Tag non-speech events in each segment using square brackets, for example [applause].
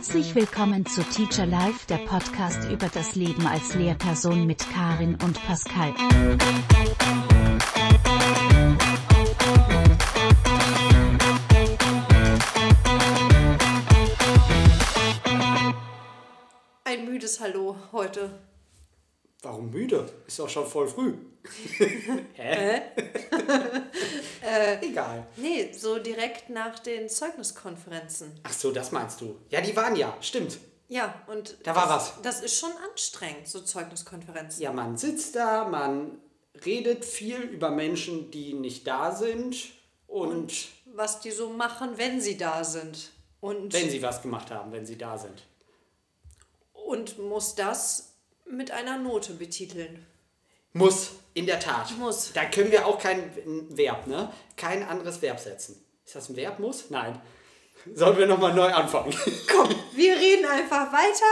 Herzlich willkommen zu Teacher Life, der Podcast über das Leben als Lehrperson mit Karin und Pascal. Ein müdes Hallo heute. Warum müde? Ist doch schon voll früh. [laughs] Hä? [laughs] Egal. Nee, so direkt nach den Zeugniskonferenzen. Ach so, das meinst du. Ja, die waren ja, stimmt. Ja, und Da war das, was. das ist schon anstrengend, so Zeugniskonferenzen. Ja, man sitzt da, man redet viel über Menschen, die nicht da sind und, Was die so machen, wenn sie da sind. Und, wenn sie was gemacht haben, wenn sie da sind. und muss das mit einer Note betiteln. Muss, in der Tat. Muss. Da können wir auch kein Verb, ne? Kein anderes Verb setzen. Ist das ein Verb, muss? Nein. Sollen wir nochmal neu anfangen? [laughs] Komm, wir reden einfach weiter.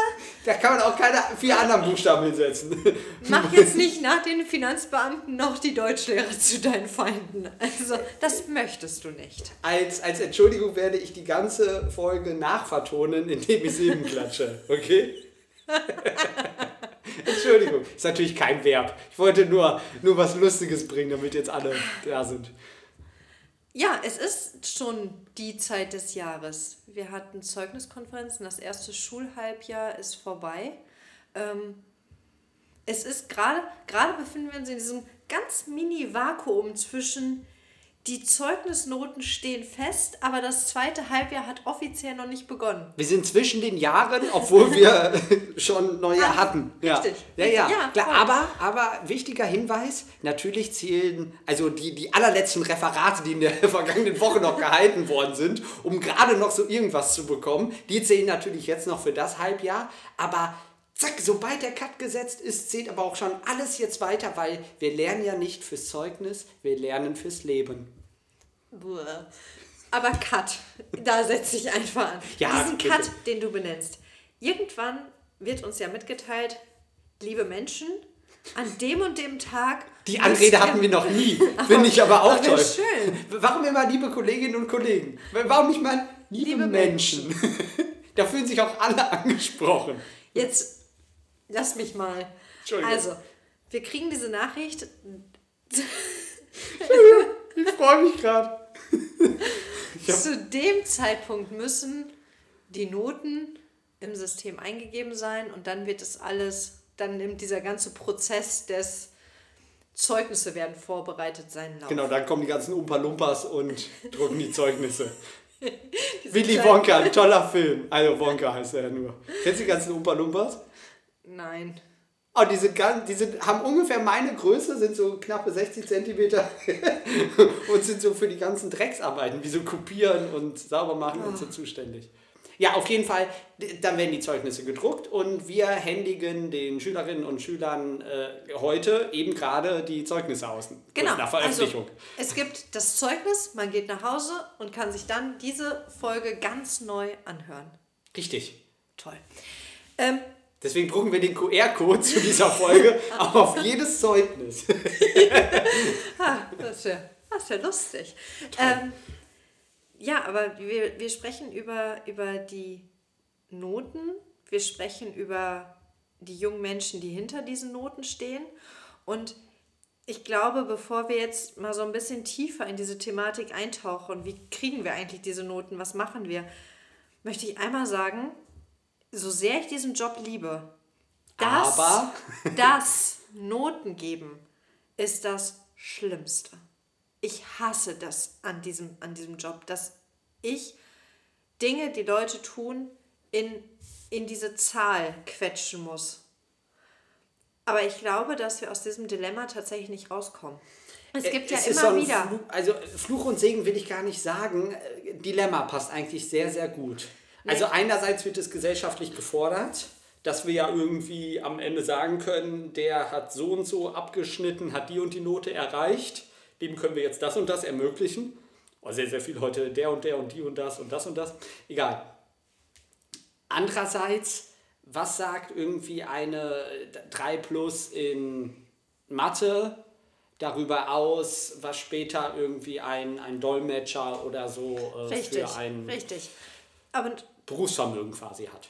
da kann man auch keine vier anderen Buchstaben hinsetzen. Mach [laughs] jetzt nicht nach den Finanzbeamten noch die Deutschlehrer zu deinen Feinden. Also, das möchtest du nicht. Als, als Entschuldigung werde ich die ganze Folge nachvertonen, indem ich Silben klatsche. Okay? [laughs] Entschuldigung. Ist natürlich kein Verb. Ich wollte nur, nur was Lustiges bringen, damit jetzt alle da sind. Ja, es ist schon die Zeit des Jahres. Wir hatten Zeugniskonferenzen, das erste Schulhalbjahr ist vorbei. Ähm, es ist gerade, gerade befinden wir uns in diesem ganz mini Vakuum zwischen die Zeugnisnoten stehen fest, aber das zweite Halbjahr hat offiziell noch nicht begonnen. Wir sind zwischen den Jahren, obwohl wir [laughs] schon Neujahr hatten. Ja. richtig. Ja, ja. Ja, Klar, aber, aber wichtiger Hinweis, natürlich zählen, also die, die allerletzten Referate, die in der [laughs] vergangenen Woche noch gehalten worden sind, um gerade noch so irgendwas zu bekommen, die zählen natürlich jetzt noch für das Halbjahr, aber zack, sobald der Cut gesetzt ist, zählt aber auch schon alles jetzt weiter, weil wir lernen ja nicht fürs Zeugnis, wir lernen fürs Leben. Buah. Aber Cut, da setze ich einfach an. Ja, Diesen bitte. Cut, den du benennst. Irgendwann wird uns ja mitgeteilt, liebe Menschen, an dem und dem Tag. Die Anrede hatten wir noch nie. [laughs] Finde ich aber auch toll. schön. [laughs] Warum immer liebe Kolleginnen und Kollegen? Warum nicht mal liebe, Liebe Menschen? [laughs] da fühlen sich auch alle angesprochen. Jetzt lass mich mal. Entschuldigung. Also, wir kriegen diese Nachricht. Ich freue mich gerade. Zu dem Zeitpunkt müssen die Noten im System eingegeben sein und dann wird es alles, dann nimmt dieser ganze Prozess des Zeugnisse werden vorbereitet seinen Lauf. Genau, dann kommen die ganzen Umpa Lumpas und [laughs] drucken die Zeugnisse. Willy Wonka, ein toller Film. Also Wonka heißt er ja nur. Kennst du die ganzen Umpa Lumpas? Nein. Oh, die, sind ganz, die sind, haben ungefähr meine Größe, sind so knappe 60 Zentimeter [laughs] und sind so für die ganzen Drecksarbeiten, wie so kopieren und sauber machen und so zuständig. Ja, auf jeden Fall, dann werden die Zeugnisse gedruckt und wir händigen den Schülerinnen und Schülern äh, heute eben gerade die Zeugnisse aus. Genau. Nach Veröffentlichung. Also, es gibt das Zeugnis, man geht nach Hause und kann sich dann diese Folge ganz neu anhören. Richtig. Toll. Ähm, Deswegen drucken wir den QR-Code zu dieser Folge [laughs] auf jedes Zeugnis. [laughs] ah, das ist ja, das ist ja lustig. Ähm, ja, aber wir, wir sprechen über, über die Noten, wir sprechen über die jungen Menschen, die hinter diesen Noten stehen. Und ich glaube, bevor wir jetzt mal so ein bisschen tiefer in diese Thematik eintauchen, wie kriegen wir eigentlich diese Noten, was machen wir, möchte ich einmal sagen, so sehr ich diesen Job liebe, das, Aber- [laughs] das Noten geben ist das Schlimmste. Ich hasse das an diesem, an diesem Job, dass ich Dinge, die Leute tun, in, in diese Zahl quetschen muss. Aber ich glaube, dass wir aus diesem Dilemma tatsächlich nicht rauskommen. Es gibt ja Es so immer wieder. Fluch, also Fluch und Segen will ich gar nicht sagen. Äh, Dilemma passt eigentlich sehr, sehr gut. Also einerseits wird es gesellschaftlich gefordert, dass wir ja irgendwie am Ende sagen können, der hat so und so abgeschnitten, hat die und die Note erreicht, dem können wir jetzt das und das ermöglichen. Oh, sehr, sehr viel heute der und der und die und das und das und das. Egal. Andererseits, was sagt irgendwie eine 3 plus in Mathe darüber aus, was später irgendwie ein, ein Dolmetscher oder so äh, Richtig, für ein. richtig. Aber Berufsvermögen quasi hat.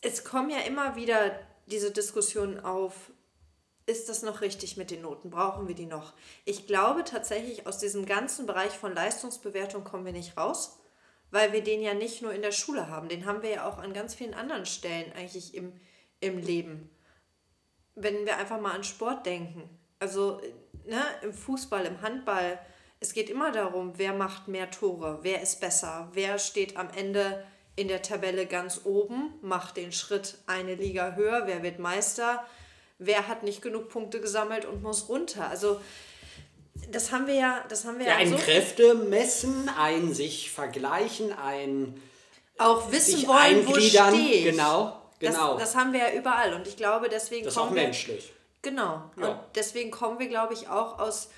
Es kommen ja immer wieder diese Diskussionen auf, ist das noch richtig mit den Noten? Brauchen wir die noch? Ich glaube tatsächlich, aus diesem ganzen Bereich von Leistungsbewertung kommen wir nicht raus, weil wir den ja nicht nur in der Schule haben, den haben wir ja auch an ganz vielen anderen Stellen eigentlich im, im Leben. Wenn wir einfach mal an Sport denken, also ne, im Fußball, im Handball, es geht immer darum, wer macht mehr Tore, wer ist besser, wer steht am Ende in der Tabelle ganz oben, macht den Schritt eine Liga höher, wer wird Meister, wer hat nicht genug Punkte gesammelt und muss runter. Also das haben wir ja, das haben wir Ja, ja, ein so Kräfte messen, ein sich vergleichen, ein auch wissen sich wollen, wo stehe. Genau, genau. Das, das haben wir ja überall und ich glaube, deswegen Das ist auch kommen wir menschlich. Genau. Ja. Und deswegen kommen wir, glaube ich, auch aus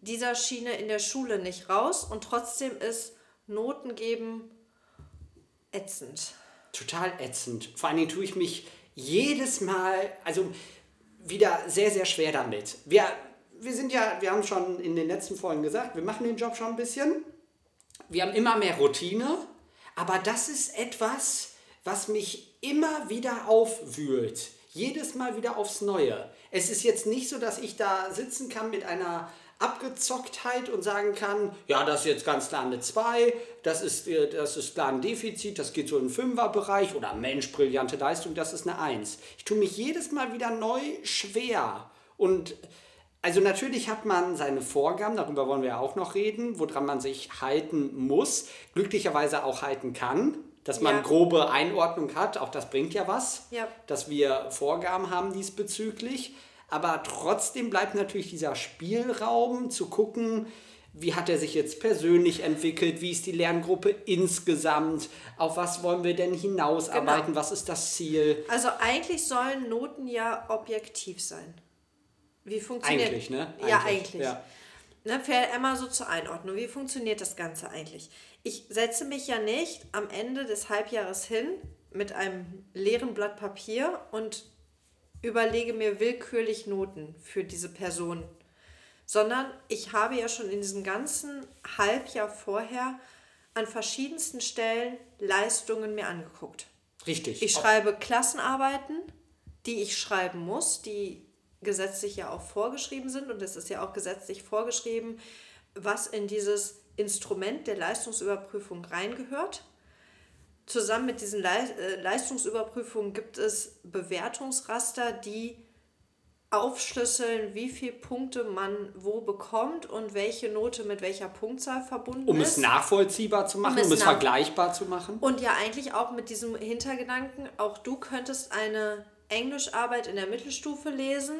dieser Schiene in der Schule nicht raus und trotzdem ist Noten geben ätzend. total ätzend. Vor allen Dingen tue ich mich jedes Mal, also wieder sehr, sehr schwer damit. Wir, wir sind ja, wir haben schon in den letzten Folgen gesagt, wir machen den Job schon ein bisschen. Wir haben immer mehr Routine, aber das ist etwas, was mich immer wieder aufwühlt. Jedes Mal wieder aufs Neue. Es ist jetzt nicht so, dass ich da sitzen kann mit einer Abgezocktheit und sagen kann, ja, das ist jetzt ganz klar eine 2, das ist, äh, das ist klar ein Defizit, das geht so in den Fünferbereich oder Mensch, brillante Leistung, das ist eine 1. Ich tue mich jedes Mal wieder neu schwer und also natürlich hat man seine Vorgaben, darüber wollen wir ja auch noch reden, woran man sich halten muss, glücklicherweise auch halten kann, dass man Ja. grobe Einordnung hat, auch das bringt ja was, Ja. dass wir Vorgaben haben diesbezüglich, aber trotzdem bleibt natürlich dieser Spielraum zu gucken, wie hat er sich jetzt persönlich entwickelt, wie ist die Lerngruppe insgesamt, auf was wollen wir denn hinausarbeiten, Genau. was ist das Ziel. Also eigentlich sollen Noten ja objektiv sein. Wie funktioniert Eigentlich, ne? Ja, Eigentlich, eigentlich. ja. Ne, vielleicht einmal so zur Einordnung. Wie funktioniert das Ganze eigentlich? Ich setze mich ja nicht am Ende des Halbjahres hin mit einem leeren Blatt Papier und überlege mir willkürlich Noten für diese Person, sondern ich habe ja schon in diesem ganzen Halbjahr vorher an verschiedensten Stellen Leistungen mir angeguckt. Richtig. Ich schreibe Klassenarbeiten, die ich schreiben muss, die gesetzlich ja auch vorgeschrieben sind und es ist ja auch gesetzlich vorgeschrieben, was in dieses Instrument der Leistungsüberprüfung reingehört. Zusammen mit diesen äh, Leistungsüberprüfungen gibt es Bewertungsraster, die aufschlüsseln, wie viele Punkte man wo bekommt und welche Note mit welcher Punktzahl verbunden um ist. es nachvollziehbar zu machen, Um es um es vergleichbar zu machen. Und ja, eigentlich auch mit diesem Hintergedanken, auch du könntest eine Englischarbeit in der Mittelstufe lesen.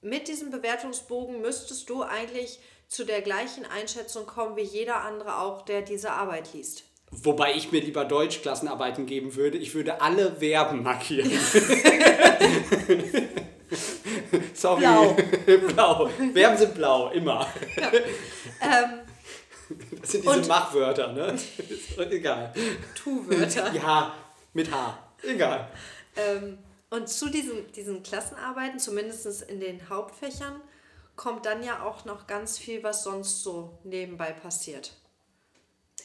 Mit diesem Bewertungsbogen müsstest du eigentlich zu der gleichen Einschätzung kommen wie jeder andere auch, der diese Arbeit liest. Wobei ich mir lieber Deutschklassenarbeiten geben würde. Ich würde alle Verben markieren. [laughs] Sorry. Blau. [laughs] blau. Verben sind blau, immer. Ähm, Das sind diese Machwörter, ne? [laughs] Egal. Tu-Wörter. Ja, mit H. Egal. Ähm, und zu diesen, diesen Klassenarbeiten, zumindest in den Hauptfächern, kommt dann ja auch noch ganz viel, was sonst so nebenbei passiert.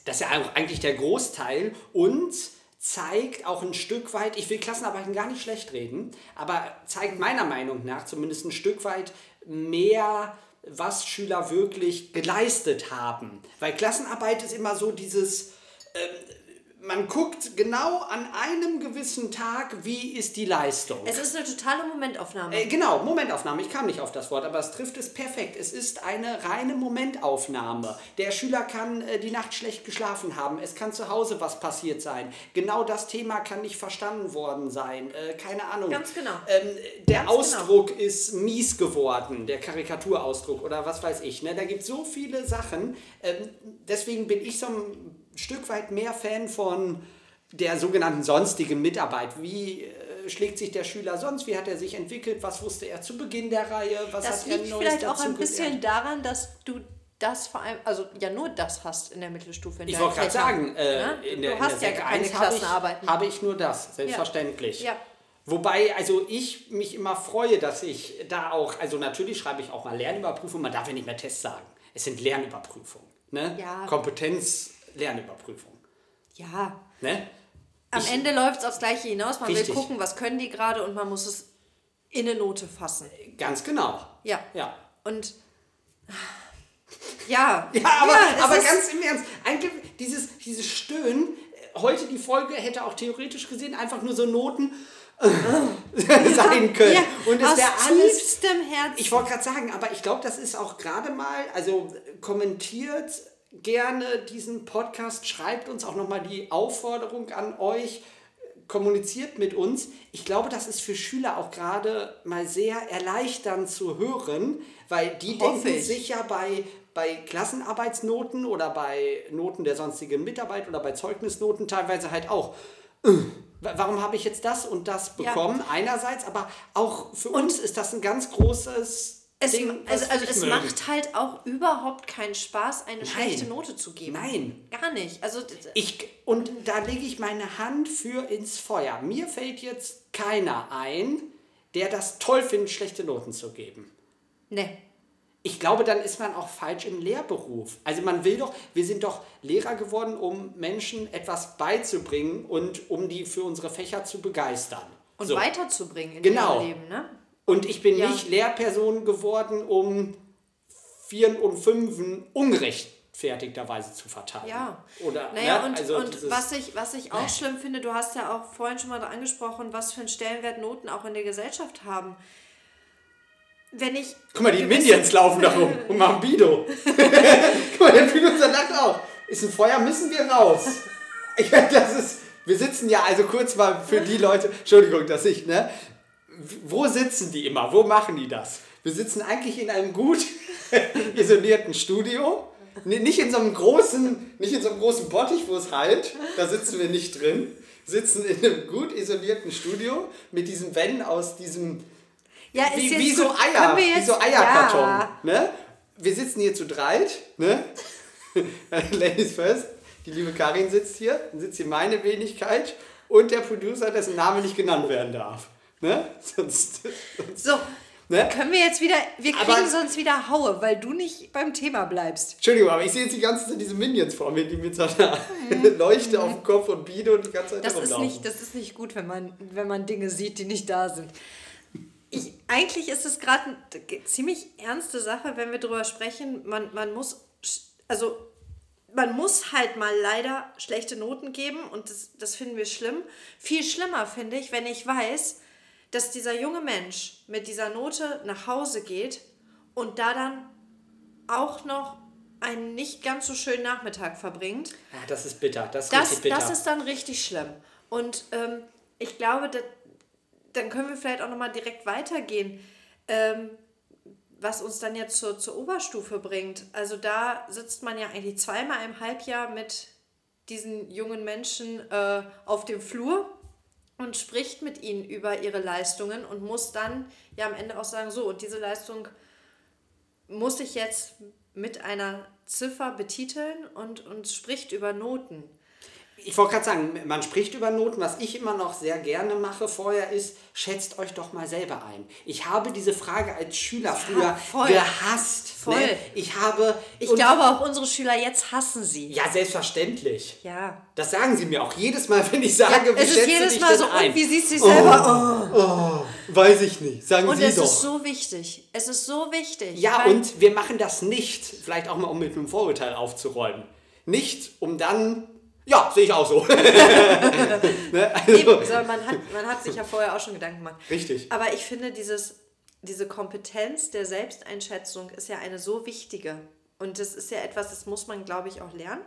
Das ist ja auch eigentlich der Großteil und zeigt auch ein Stück weit, ich will Klassenarbeiten gar nicht schlecht reden, aber zeigt meiner Meinung nach zumindest ein Stück weit mehr, was Schüler wirklich geleistet haben. Weil Klassenarbeit ist immer so dieses, ähm, man guckt genau an einem gewissen Tag, wie ist die Leistung. Es ist eine totale Momentaufnahme. Äh, genau, Momentaufnahme. Ich kam nicht auf das Wort, aber es trifft es perfekt. Es ist eine reine Momentaufnahme. Der Schüler kann äh, die Nacht schlecht geschlafen haben. Es kann zu Hause was passiert sein. Genau das Thema kann nicht verstanden worden sein. Äh, keine Ahnung. Ganz genau. Ähm, der Ganz genau. Ausdruck ist mies geworden, der Karikaturausdruck oder was weiß ich. Ne? Da gibt es so viele Sachen. Ähm, deswegen bin ich so ein Stück weit mehr Fan von der sogenannten sonstigen Mitarbeit. Wie äh, schlägt sich der Schüler sonst? Wie hat er sich entwickelt? Was wusste er zu Beginn der Reihe? Was Das hat er liegt Neues vielleicht auch ein bisschen gelernt? daran, dass du das vor allem, also ja nur das hast in der Mittelstufe. In Ich wollte gerade sagen, äh, ne? in der, du in hast der ja keine 1 habe ich, Klassenarbeiten. habe ich nur das, selbstverständlich. Ja. Wobei, also ich mich immer freue, dass ich da auch, also natürlich schreibe ich auch mal Lernüberprüfungen, man darf ja nicht mehr Tests sagen. Es sind Lernüberprüfungen. Ne? Ja. Kompetenz, Lernüberprüfung. ja, Ne? am Ich- Ende läuft es aufs Gleiche hinaus. Man Richtig. will gucken, was können die gerade und man muss es in eine Note fassen. Ganz genau. Ja. Ja. Und ja, [laughs] Ja, aber, es aber ganz im Ernst, eigentlich dieses, dieses Stöhnen, äh, heute die Folge hätte auch theoretisch gesehen einfach nur so Noten äh, sein können. ja, Und es wäre alles. tiefstem Herzen. Ich wollte gerade sagen, aber ich glaube, das ist auch gerade mal, also kommentiert gerne diesen Podcast, schreibt uns auch nochmal die Aufforderung an euch, kommuniziert mit uns. Ich glaube, das ist für Schüler auch gerade mal sehr erleichternd zu hören, weil die Hoffe denken ich. sich ja bei, bei Klassenarbeitsnoten oder bei Noten der sonstigen Mitarbeit oder bei Zeugnisnoten teilweise halt auch. äh, Warum habe ich jetzt das und das Ja. bekommen? Einerseits, aber auch für uns ist das ein ganz großes es, Ding, also, also es mögen. macht halt auch überhaupt keinen Spaß, eine schlechte Note zu geben. Nein. Gar nicht. Also Ich, und da lege ich meine Hand für ins Feuer. Mir fällt jetzt keiner ein, der das toll findet, schlechte Noten zu geben. ne. Ich glaube, dann ist man auch falsch im Lehrberuf. Also man will doch, wir sind doch Lehrer geworden, um Menschen etwas beizubringen und um die für unsere Fächer zu begeistern. Und So. weiterzubringen in Genau. ihrem Leben, ne? Und ich bin Ja. nicht Lehrperson geworden, um Vieren und Fünfen ungerechtfertigterweise zu verteilen. Ja. Oder, Naja, ne? und, also und was, ich, was ich auch schlimm finde, du hast ja auch vorhin schon mal angesprochen, was für einen Stellenwert Noten auch in der Gesellschaft haben. Wenn ich. Guck mal, die Minions [laughs] laufen da rum und machen Bido. [laughs] Guck mal, der Pinguin lacht auch. Ist ein Feuer, müssen wir raus. Ja, das ist, wir sitzen ja also kurz mal für die Leute, Entschuldigung, dass ich, ne? Wo sitzen die immer? Wo machen die das? Wir sitzen eigentlich in einem gut [laughs] isolierten Studio. Nicht in so einem großen, nicht in so einem großen Bottich, wo es halt, da sitzen wir nicht drin. Sitzen in einem gut isolierten Studio mit diesen Wänden aus diesem Ja, ist wie, jetzt wie so. Eier, wir wie jetzt, so Eierkarton. Ja. Ne? Wir sitzen hier zu dreit, ne? [laughs] Ladies first, die liebe Karin sitzt hier, dann sitzt hier meine Wenigkeit und der Producer, dessen Name nicht genannt werden darf. Ne? [laughs] Sonst, sonst, So, ne? können wir jetzt wieder. Wir kriegen Aber- sonst wieder Haue, weil du nicht beim Thema bleibst. Entschuldigung, aber ich sehe jetzt die ganze Zeit diese Minions vor mir, die mit so einer [laughs] Leuchte auf dem Kopf und Bido die ganze Zeit Mhm. Das ist, rumlaufen. nicht, das ist nicht gut, wenn man, wenn man Dinge sieht, die nicht da sind. Ich, eigentlich ist es gerade eine ziemlich ernste Sache, wenn wir darüber sprechen. Man, man muss, also man muss halt mal leider schlechte Noten geben und das, das finden wir schlimm. Viel schlimmer finde ich, wenn ich weiß, dass dieser junge Mensch mit dieser Note nach Hause geht und da dann auch noch einen nicht ganz so schönen Nachmittag verbringt. Ja, das ist bitter, das ist Das, bitter. das ist dann richtig schlimm. Und ähm, ich glaube, da, dann können wir vielleicht auch nochmal direkt weitergehen, ähm, was uns dann jetzt zur, zur Oberstufe bringt. Also da sitzt man ja eigentlich zweimal im Halbjahr mit diesen jungen Menschen äh, auf dem Flur und spricht mit ihnen über ihre Leistungen und muss dann ja am Ende auch sagen, so, und diese Leistung muss ich jetzt mit einer Ziffer betiteln und, und spricht über Noten. Ich wollte gerade sagen, man spricht über Noten. Was ich immer noch sehr gerne mache vorher ist, schätzt euch doch mal selber ein. Ich habe diese Frage als Schüler früher voll. gehasst. Voll. Ne? Ich habe. Ich glaube, auch unsere Schüler jetzt hassen sie. Ja, selbstverständlich. Ja. Das sagen sie mir auch jedes Mal, wenn ich sage, wie es ist jedes Mal so, ein? und wie siehst du dich selber? Weiß ich nicht. Sagen Und Sie es doch. ist so wichtig. Es ist so wichtig. ja, und wir machen das nicht, vielleicht auch mal, um mit einem Vorurteil aufzuräumen. Nicht, um dann. Ja, sehe ich auch so. [laughs] ne? also, Eben, sondern man hat, man hat sich ja vorher auch schon Gedanken gemacht. Richtig. Aber ich finde, dieses, diese Kompetenz der Selbsteinschätzung ist ja eine so wichtige. Und das ist ja etwas, das muss man, glaube ich, auch lernen.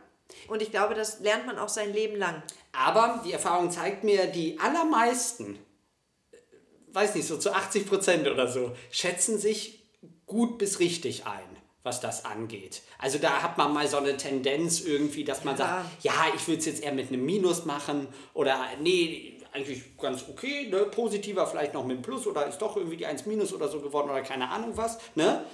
Und ich glaube, das lernt man auch sein Leben lang. Aber die Erfahrung zeigt mir, die allermeisten, äh, weiß nicht, so zu 80 Prozent oder so, schätzen sich gut bis richtig ein, was das angeht. Also da hat man mal so eine Tendenz irgendwie, dass man Ja. sagt, ja, ich würde es jetzt eher mit einem Minus machen oder nee, eigentlich ganz okay, ne? positiver vielleicht noch mit einem Plus oder ist doch irgendwie die 1 Minus oder so geworden oder keine Ahnung was. Ne?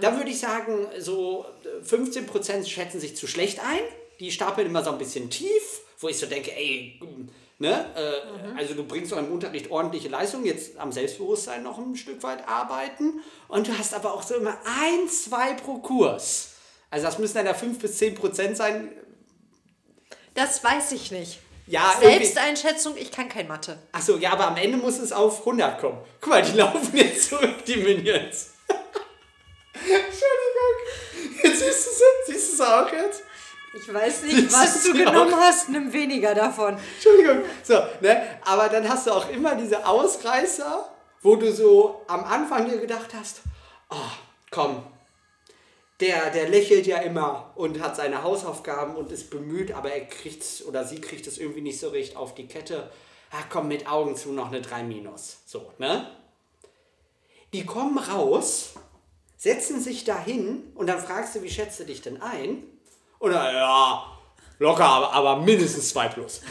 Da würde ich sagen, so äh, 15 Prozent schätzen sich zu schlecht ein, die stapeln immer so ein bisschen tief, wo ich so denke, ey, Ne? Äh, Also du bringst auch im Unterricht ordentliche Leistung, jetzt am Selbstbewusstsein noch ein Stück weit arbeiten und du hast aber auch so immer ein, zwei pro Kurs. Also das müssen dann ja 5 bis 10 Prozent sein. Das weiß ich nicht. Ja, Selbsteinschätzung, ich kann kein Mathe. Achso, ja, aber am Ende muss es auf 100 kommen. Guck mal, die [laughs] laufen jetzt zurück, die Minions. [laughs] Entschuldigung. Jetzt siehst du sie? Siehst du sie auch jetzt? Ich weiß nicht, was du genommen auch- hast, nimm weniger davon. Entschuldigung. So, ne? Aber dann hast du auch immer diese Ausreißer, wo du so am Anfang dir gedacht hast, oh, komm, der, der lächelt ja immer und hat seine Hausaufgaben und ist bemüht, aber er kriegt oder sie kriegt es irgendwie nicht so recht auf die Kette. Ach komm, mit Augen zu noch eine 3 minus. So, ne? Die kommen raus, setzen sich dahin und dann fragst du, wie schätzt du dich denn ein? Und dann, ja, locker, aber, aber mindestens 2 plus. [laughs]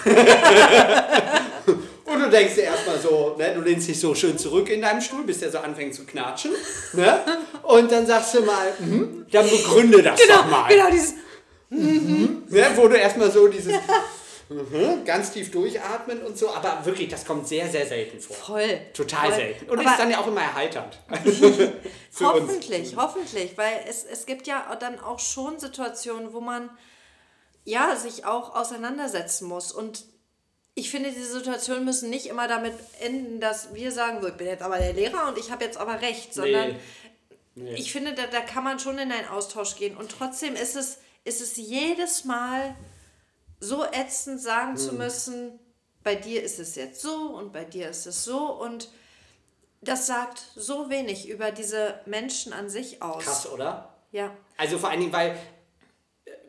Und du denkst dir erstmal so, ne, du lehnst dich so schön zurück in deinem Stuhl, bis der so anfängt zu knatschen. Ne? Und dann sagst du mal, mhm, dann begründe das doch mal. genau dieses. Ne, wo du erstmal so dieses mhm, ganz tief durchatmen und so, aber wirklich, das kommt sehr, sehr selten vor. Voll. Total voll. selten. Und Aber ist dann ja auch immer erheiternd. [laughs] [laughs] Für uns. hoffentlich, hoffentlich, weil es, es gibt ja dann auch schon Situationen, wo man ja sich auch auseinandersetzen muss. Und ich finde, diese Situationen müssen nicht immer damit enden, dass wir sagen, so, ich bin jetzt aber der Lehrer und ich habe jetzt aber recht, sondern Nee. ich finde, da, da kann man schon in einen Austausch gehen. Und trotzdem ist es, ist es jedes Mal so ätzend sagen zu Hm. müssen, bei dir ist es jetzt so und bei dir ist es so. Und das sagt so wenig über diese Menschen an sich aus. Krass, oder? Ja. Also vor allen Dingen, weil,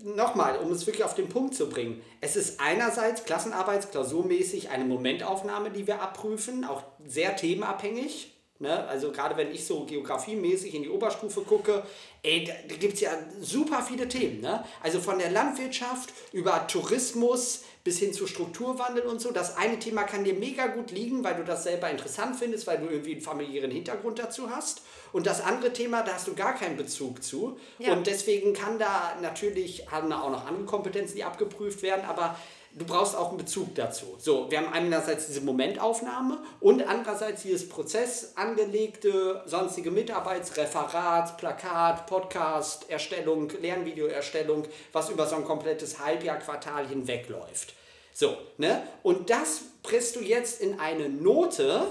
nochmal, um es wirklich auf den Punkt zu bringen, es ist einerseits klassenarbeitsklausurmäßig eine Momentaufnahme, die wir abprüfen, auch sehr themenabhängig. Ne? Also gerade wenn ich so geografiemäßig in die Oberstufe gucke, ey, da, da gibt es ja super viele Themen. Ne? Also von der Landwirtschaft über Tourismus bis hin zu Strukturwandel und so. Das eine Thema kann dir mega gut liegen, weil du das selber interessant findest, weil du irgendwie einen familiären Hintergrund dazu hast. Und das andere Thema, da hast du gar keinen Bezug zu. Ja. Und deswegen kann da natürlich, haben da auch noch andere Kompetenzen, die abgeprüft werden, aber du brauchst auch einen Bezug dazu. So, wir haben einerseits diese Momentaufnahme und andererseits dieses Prozess angelegte sonstige Mitarbeitsreferat, Plakat, Podcast, Erstellung, Lernvideoerstellung, was über so ein komplettes Halbjahr, Quartal hinweg läuft. So, ne? Und das presst du jetzt in eine Note,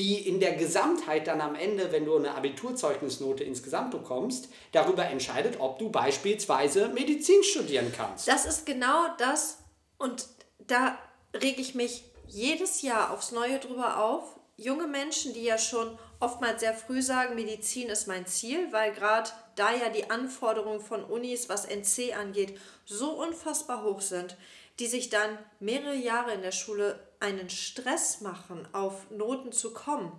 die in der Gesamtheit dann am Ende, wenn du eine Abiturzeugnisnote insgesamt bekommst, darüber entscheidet, ob du beispielsweise Medizin studieren kannst. Das ist genau das und da rege ich mich jedes Jahr aufs Neue drüber auf. Junge Menschen, die ja schon oftmals sehr früh sagen, Medizin ist mein Ziel, weil gerade da ja die Anforderungen von Unis, was NC angeht, so unfassbar hoch sind, die sich dann mehrere Jahre in der Schule einen Stress machen, auf Noten zu kommen.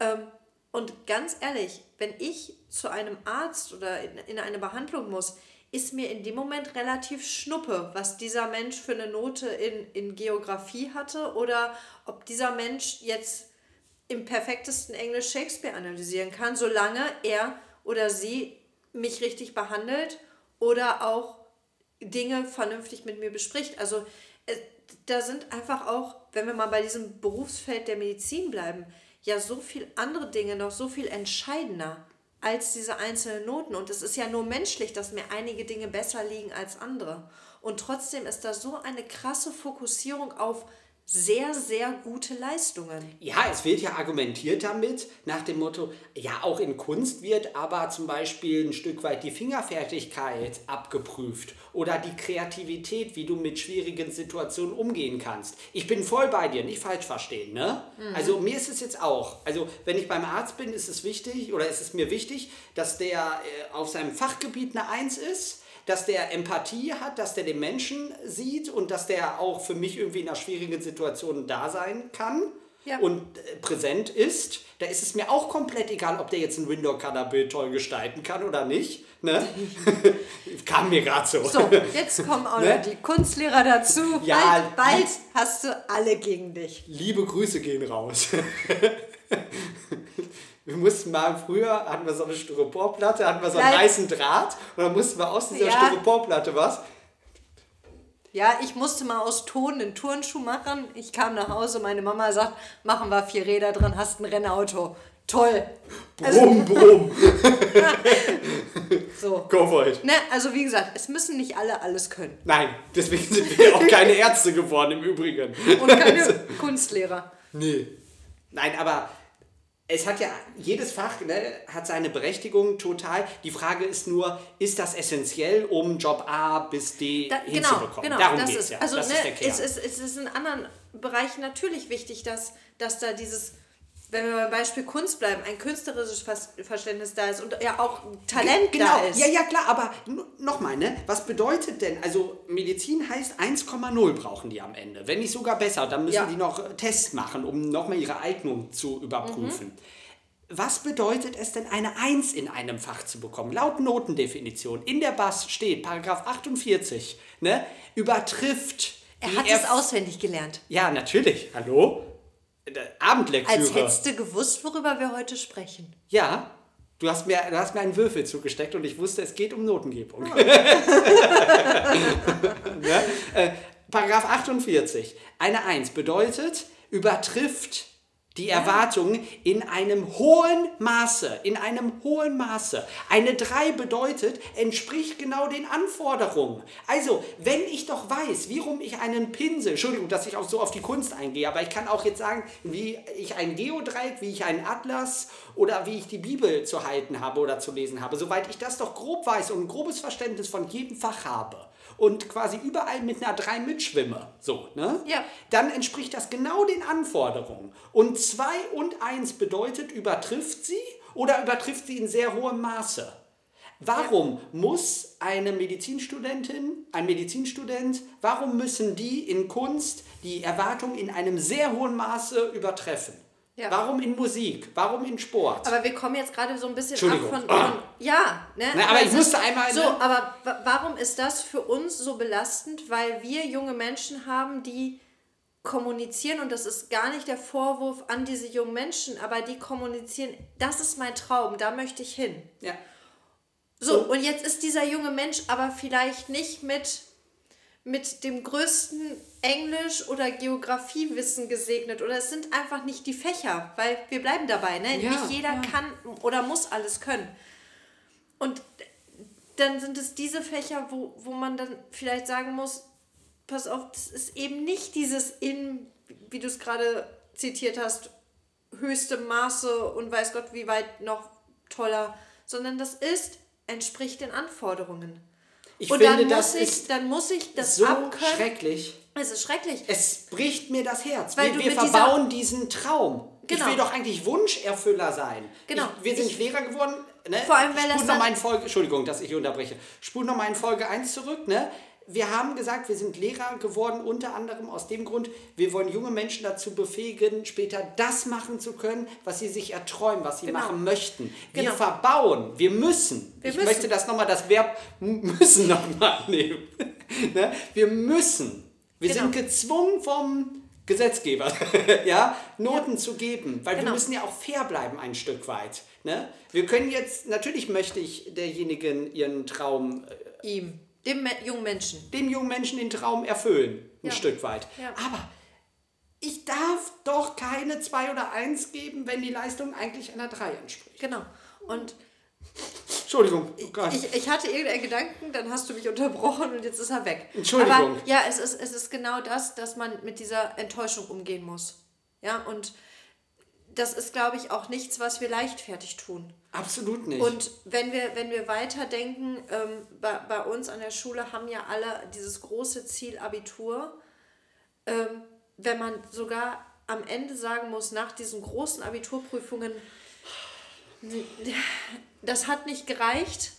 Ähm, und ganz ehrlich, wenn ich zu einem Arzt oder in, in eine Behandlung muss, ist mir in dem Moment relativ schnuppe, was dieser Mensch für eine Note in, in Geografie hatte oder ob dieser Mensch jetzt im perfektesten Englisch Shakespeare analysieren kann, solange er oder sie mich richtig behandelt oder auch Dinge vernünftig mit mir bespricht. Also äh, da sind einfach auch, wenn wir mal bei diesem Berufsfeld der Medizin bleiben, ja so viel andere Dinge noch so viel entscheidender als diese einzelnen Noten. Und es ist ja nur menschlich, dass mir einige Dinge besser liegen als andere. Und trotzdem ist da so eine krasse Fokussierung auf sehr, sehr gute Leistungen. Ja, es wird ja argumentiert damit, nach dem Motto, ja, auch in Kunst wird aber zum Beispiel ein Stück weit die Fingerfertigkeit abgeprüft oder die Kreativität, wie du mit schwierigen Situationen umgehen kannst. Ich bin voll bei dir, nicht falsch verstehen, ne? Also mir ist es jetzt auch, also wenn ich beim Arzt bin, ist es wichtig oder ist es mir wichtig, dass der äh, auf seinem Fachgebiet eine Eins ist, dass der Empathie hat, dass der den Menschen sieht und dass der auch für mich irgendwie in einer schwierigen Situation da sein kann Ja. und äh, präsent ist. Da ist es mir auch komplett egal, ob der jetzt ein Window-Color-Bild toll gestalten kann oder nicht. Ne? [laughs] Kam mir gerade so. So, jetzt kommen auch [laughs] Ne? noch die Kunstlehrer dazu. Ja, bald, bald hast du alle gegen dich. Liebe Grüße gehen raus. [laughs] Wir mussten mal früher, hatten wir so eine Styroporplatte, hatten wir so einen Bleib- weißen Draht und dann mussten wir aus dieser Ja. Styroporplatte was. Ja, ich musste mal aus Ton einen Turnschuh machen. Ich kam nach Hause, meine Mama sagt, machen wir vier Räder drin, hast ein Rennauto. Toll. Brumm, [laughs] brumm. [laughs] So. Go for it. Ne, also wie gesagt, es müssen nicht alle alles können. Nein, deswegen sind wir auch keine Ärzte geworden im Übrigen. Und keine [laughs] Kunstlehrer. Nee. Nein, aber es hat ja, jedes Fach ne, hat seine Berechtigung total. Die Frage ist nur, ist das essentiell, um Job A bis D Da, genau, hinzubekommen? genau. Darum das geht es ist, ja. Also das ne, ist der Kern. es, ist, es ist in anderen Bereichen natürlich wichtig, dass, dass da dieses, wenn wir beim Beispiel Kunst bleiben, ein künstlerisches Ver- Verständnis da ist und ja auch Talent genau. da ist. Ja, ja, klar, aber nochmal, ne? Was bedeutet denn, also Medizin heißt 1,0 brauchen die am Ende. Wenn nicht sogar besser, dann müssen Ja. die noch äh, Tests machen, um nochmal ihre Eignung zu überprüfen. Was bedeutet es denn, eine 1 in einem Fach zu bekommen? Laut Notendefinition in der BAS steht, Paragraph 48, ne, übertrifft. Er hat es auswendig gelernt. Ja, natürlich. Hallo? Abendlektüre. Als hättest du gewusst, worüber wir heute sprechen. Ja, du hast, mir, du hast mir einen Würfel zugesteckt und ich wusste, es geht um Notengebung. [laughs] Ah. ne? äh, Paragraph 48. Eine 1 bedeutet, übertrifft die Erwartungen in einem hohen Maße. In einem hohen Maße. Eine 3 bedeutet, entspricht genau den Anforderungen. Also, wenn ich doch weiß, warum ich einen Pinsel, Entschuldigung, dass ich auch so auf die Kunst eingehe, aber ich kann auch jetzt sagen, wie ich ein Geodreieck, wie ich einen Atlas oder wie ich die Bibel zu halten habe oder zu lesen habe, soweit ich das doch grob weiß und ein grobes Verständnis von jedem Fach habe und quasi überall mit einer 3 mitschwimme, so, ne? Ja. Dann entspricht das genau den Anforderungen. Und 2 und 1 bedeutet, übertrifft sie oder übertrifft sie in sehr hohem Maße. Warum muss eine Medizinstudentin, ein Medizinstudent, warum müssen die in Kunst die Erwartungen in einem sehr hohen Maße übertreffen? Ja. Warum in Musik? Warum in Sport? Aber wir kommen jetzt gerade so ein bisschen ab von, von ja, ne? Na, aber ich musste einmal, So, ne? aber wa- warum ist das für uns so belastend? Weil wir junge Menschen haben, die kommunizieren und das ist gar nicht der Vorwurf an diese jungen Menschen, aber die kommunizieren, das ist mein Traum, da möchte ich hin. ja. So, und jetzt ist dieser junge Mensch aber vielleicht nicht mit, mit dem größten Englisch- oder Geografiewissen gesegnet oder es sind einfach nicht die Fächer, weil wir bleiben dabei, ne? Ja, nicht jeder ja. kann oder muss alles können. Und dann sind es diese Fächer, wo, wo man dann vielleicht sagen muss, pass auf, das ist eben nicht dieses in, wie du es gerade zitiert hast, höchste Maße und weiß Gott, wie weit noch toller, sondern das ist, entspricht den Anforderungen. Ich und finde, dann das muss ich, ist dann muss ich das so abkönnen. schrecklich. Es ist schrecklich. Es bricht mir das Herz. Weil wir wir verbauen diesen Traum. Genau. Ich will doch eigentlich Wunscherfüller sein. Genau. Ich, wir sind Ich- Lehrer geworden. Ne? Vor allem, weil Spul das noch Folge, Entschuldigung, dass ich unterbreche. Spul noch mal in Folge 1 zurück. Ne? Wir haben gesagt, wir sind Lehrer geworden, unter anderem aus dem Grund, wir wollen junge Menschen dazu befähigen, später das machen zu können, was sie sich erträumen, was sie Genau. machen möchten. Wir Genau. verbauen, wir müssen. Wir ich müssen. möchte das nochmal, das Verb [laughs] müssen nochmal nehmen. [laughs] ne? Wir müssen. Wir Genau. sind gezwungen vom Gesetzgeber, [laughs] ja, Noten zu geben, weil wir Genau. müssen ja auch fair bleiben ein Stück weit. Ne? Wir können jetzt, natürlich möchte ich derjenigen ihren Traum, äh, Ihm, dem jungen Menschen. dem jungen Menschen den Traum erfüllen, ein Ja. Stück weit. Ja. Aber ich darf doch keine 2 oder 1 geben, wenn die Leistung eigentlich einer 3 entspricht. Genau. Und Entschuldigung, oh ich, ich hatte irgendeinen Gedanken, dann hast du mich unterbrochen und jetzt ist er weg. Entschuldigung. Aber ja, es ist, es ist genau das, dass man mit dieser Enttäuschung umgehen muss. Ja, und das ist, glaube ich, auch nichts, was wir leichtfertig tun. Absolut nicht. Und wenn wir, wenn wir weiterdenken, ähm, bei, bei uns an der Schule haben ja alle dieses große Ziel Abitur. Ähm, wenn man sogar am Ende sagen muss, nach diesen großen Abiturprüfungen, das hat nicht gereicht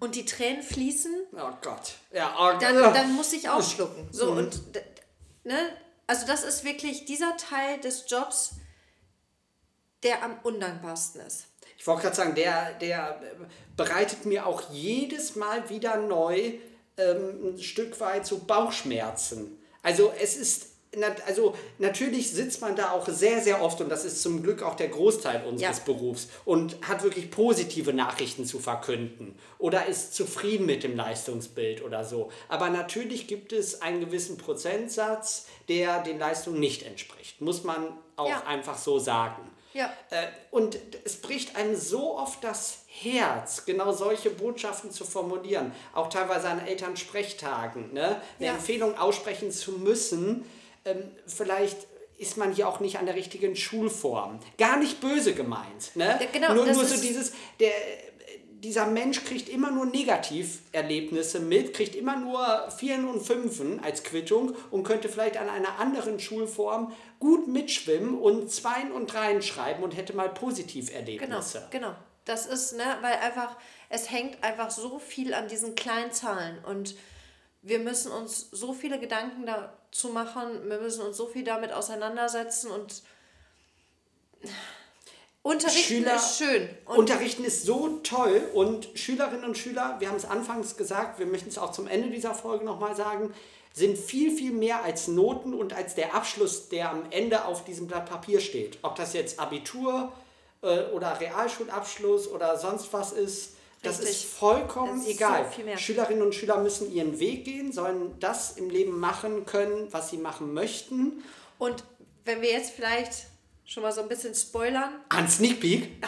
und die Tränen fließen, oh Gott. Ja, oh, dann, dann muss ich ausschlucken. So, und d- ne, also das ist wirklich dieser Teil des Jobs, der am undankbarsten ist. Ich wollte gerade sagen, der, der bereitet mir auch jedes Mal wieder neu ähm, ein Stück weit so Bauchschmerzen. Also es ist, also natürlich sitzt man da auch sehr, sehr oft und das ist zum Glück auch der Großteil unseres Ja. Berufs und hat wirklich positive Nachrichten zu verkünden oder ist zufrieden mit dem Leistungsbild oder so. Aber natürlich gibt es einen gewissen Prozentsatz, der den Leistungen nicht entspricht. Muss man auch Ja. einfach so sagen. Ja. Äh, und es bricht einem so oft das Herz, genau solche Botschaften zu formulieren. Auch teilweise an Elternsprechtagen. Ne? Eine Ja. Empfehlung aussprechen zu müssen. Ähm, vielleicht ist man hier auch nicht an der richtigen Schulform. Gar nicht böse gemeint. Ne? Ja, genau, nur nur so dieses, der, dieser Mensch kriegt immer nur Negativerlebnisse mit, kriegt immer nur Vieren und Fünfen als Quittung und könnte vielleicht an einer anderen Schulform gut mitschwimmen und Zweien und Dreien schreiben und hätte mal Genau, Positiverlebnisse. genau. Das ist, ne, weil einfach, es hängt einfach so viel an diesen kleinen Zahlen und wir müssen uns so viele Gedanken dazu machen, wir müssen uns so viel damit auseinandersetzen und Unterrichten Schüler- ist schön. Und Unterrichten ist so toll und Schülerinnen und Schüler, wir haben es anfangs gesagt, wir möchten es auch zum Ende dieser Folge nochmal sagen, sind viel, viel mehr als Noten und als der Abschluss, der am Ende auf diesem Blatt Papier steht. Ob das jetzt Abitur äh, oder Realschulabschluss oder sonst was ist, das Richtig. ist vollkommen Das ist egal. so. Schülerinnen und Schüler müssen ihren Weg gehen, sollen das im Leben machen können, was sie machen möchten. Und wenn wir jetzt vielleicht schon mal so ein bisschen spoilern, An Sneak Peek.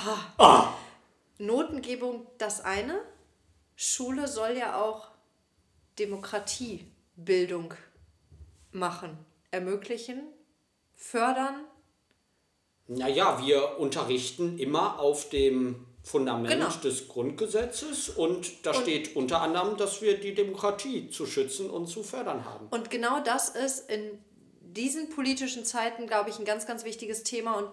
Notengebung das eine, Schule soll ja auch Demokratiebildung machen, ermöglichen, fördern. Naja, wir unterrichten immer auf dem Fundament Genau. des Grundgesetzes und da steht unter anderem, dass wir die Demokratie zu schützen und zu fördern haben. Und genau das ist in diesen politischen Zeiten, glaube ich, ein ganz, ganz wichtiges Thema und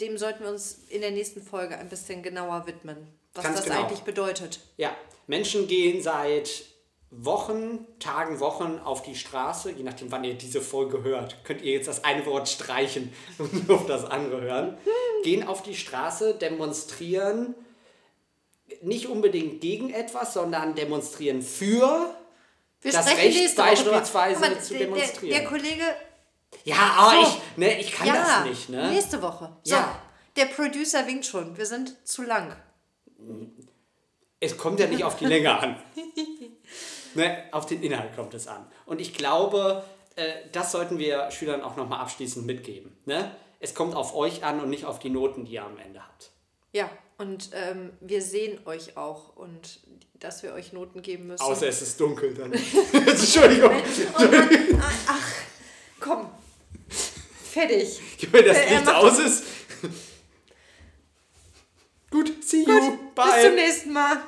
dem sollten wir uns in der nächsten Folge ein bisschen genauer widmen, was Ganz das genau. eigentlich bedeutet. Ja, Menschen gehen seit Wochen, Tagen, Wochen auf die Straße, je nachdem, wann ihr diese Folge hört, könnt ihr jetzt das eine Wort streichen [laughs] und auf das andere hören. Gehen auf die Straße, demonstrieren nicht unbedingt gegen etwas, sondern demonstrieren für Wir Das Recht Woche beispielsweise mal, zu der- der- demonstrieren. Der, Kollege, Ja, aber So. ich, ne, ich kann ja, das nicht, ne? nächste Woche. So, Ja. der Producer winkt schon. Wir sind zu lang. Es kommt ja nicht auf die Länge an. [laughs] ne, auf den Inhalt kommt es an. Und ich glaube, äh, das sollten wir Schülern auch nochmal abschließend mitgeben. Ne? Es kommt auf euch an und nicht auf die Noten, die ihr am Ende habt. Ja, und ähm, wir sehen euch auch und dass wir euch Noten geben müssen. Außer es ist dunkel dann. [laughs] Entschuldigung. [laughs] Dann, ach, ach, komm. Fertig. [laughs] Wenn das Er Licht aus ist. Gut, see you. Bis zum Bye. nächsten Mal.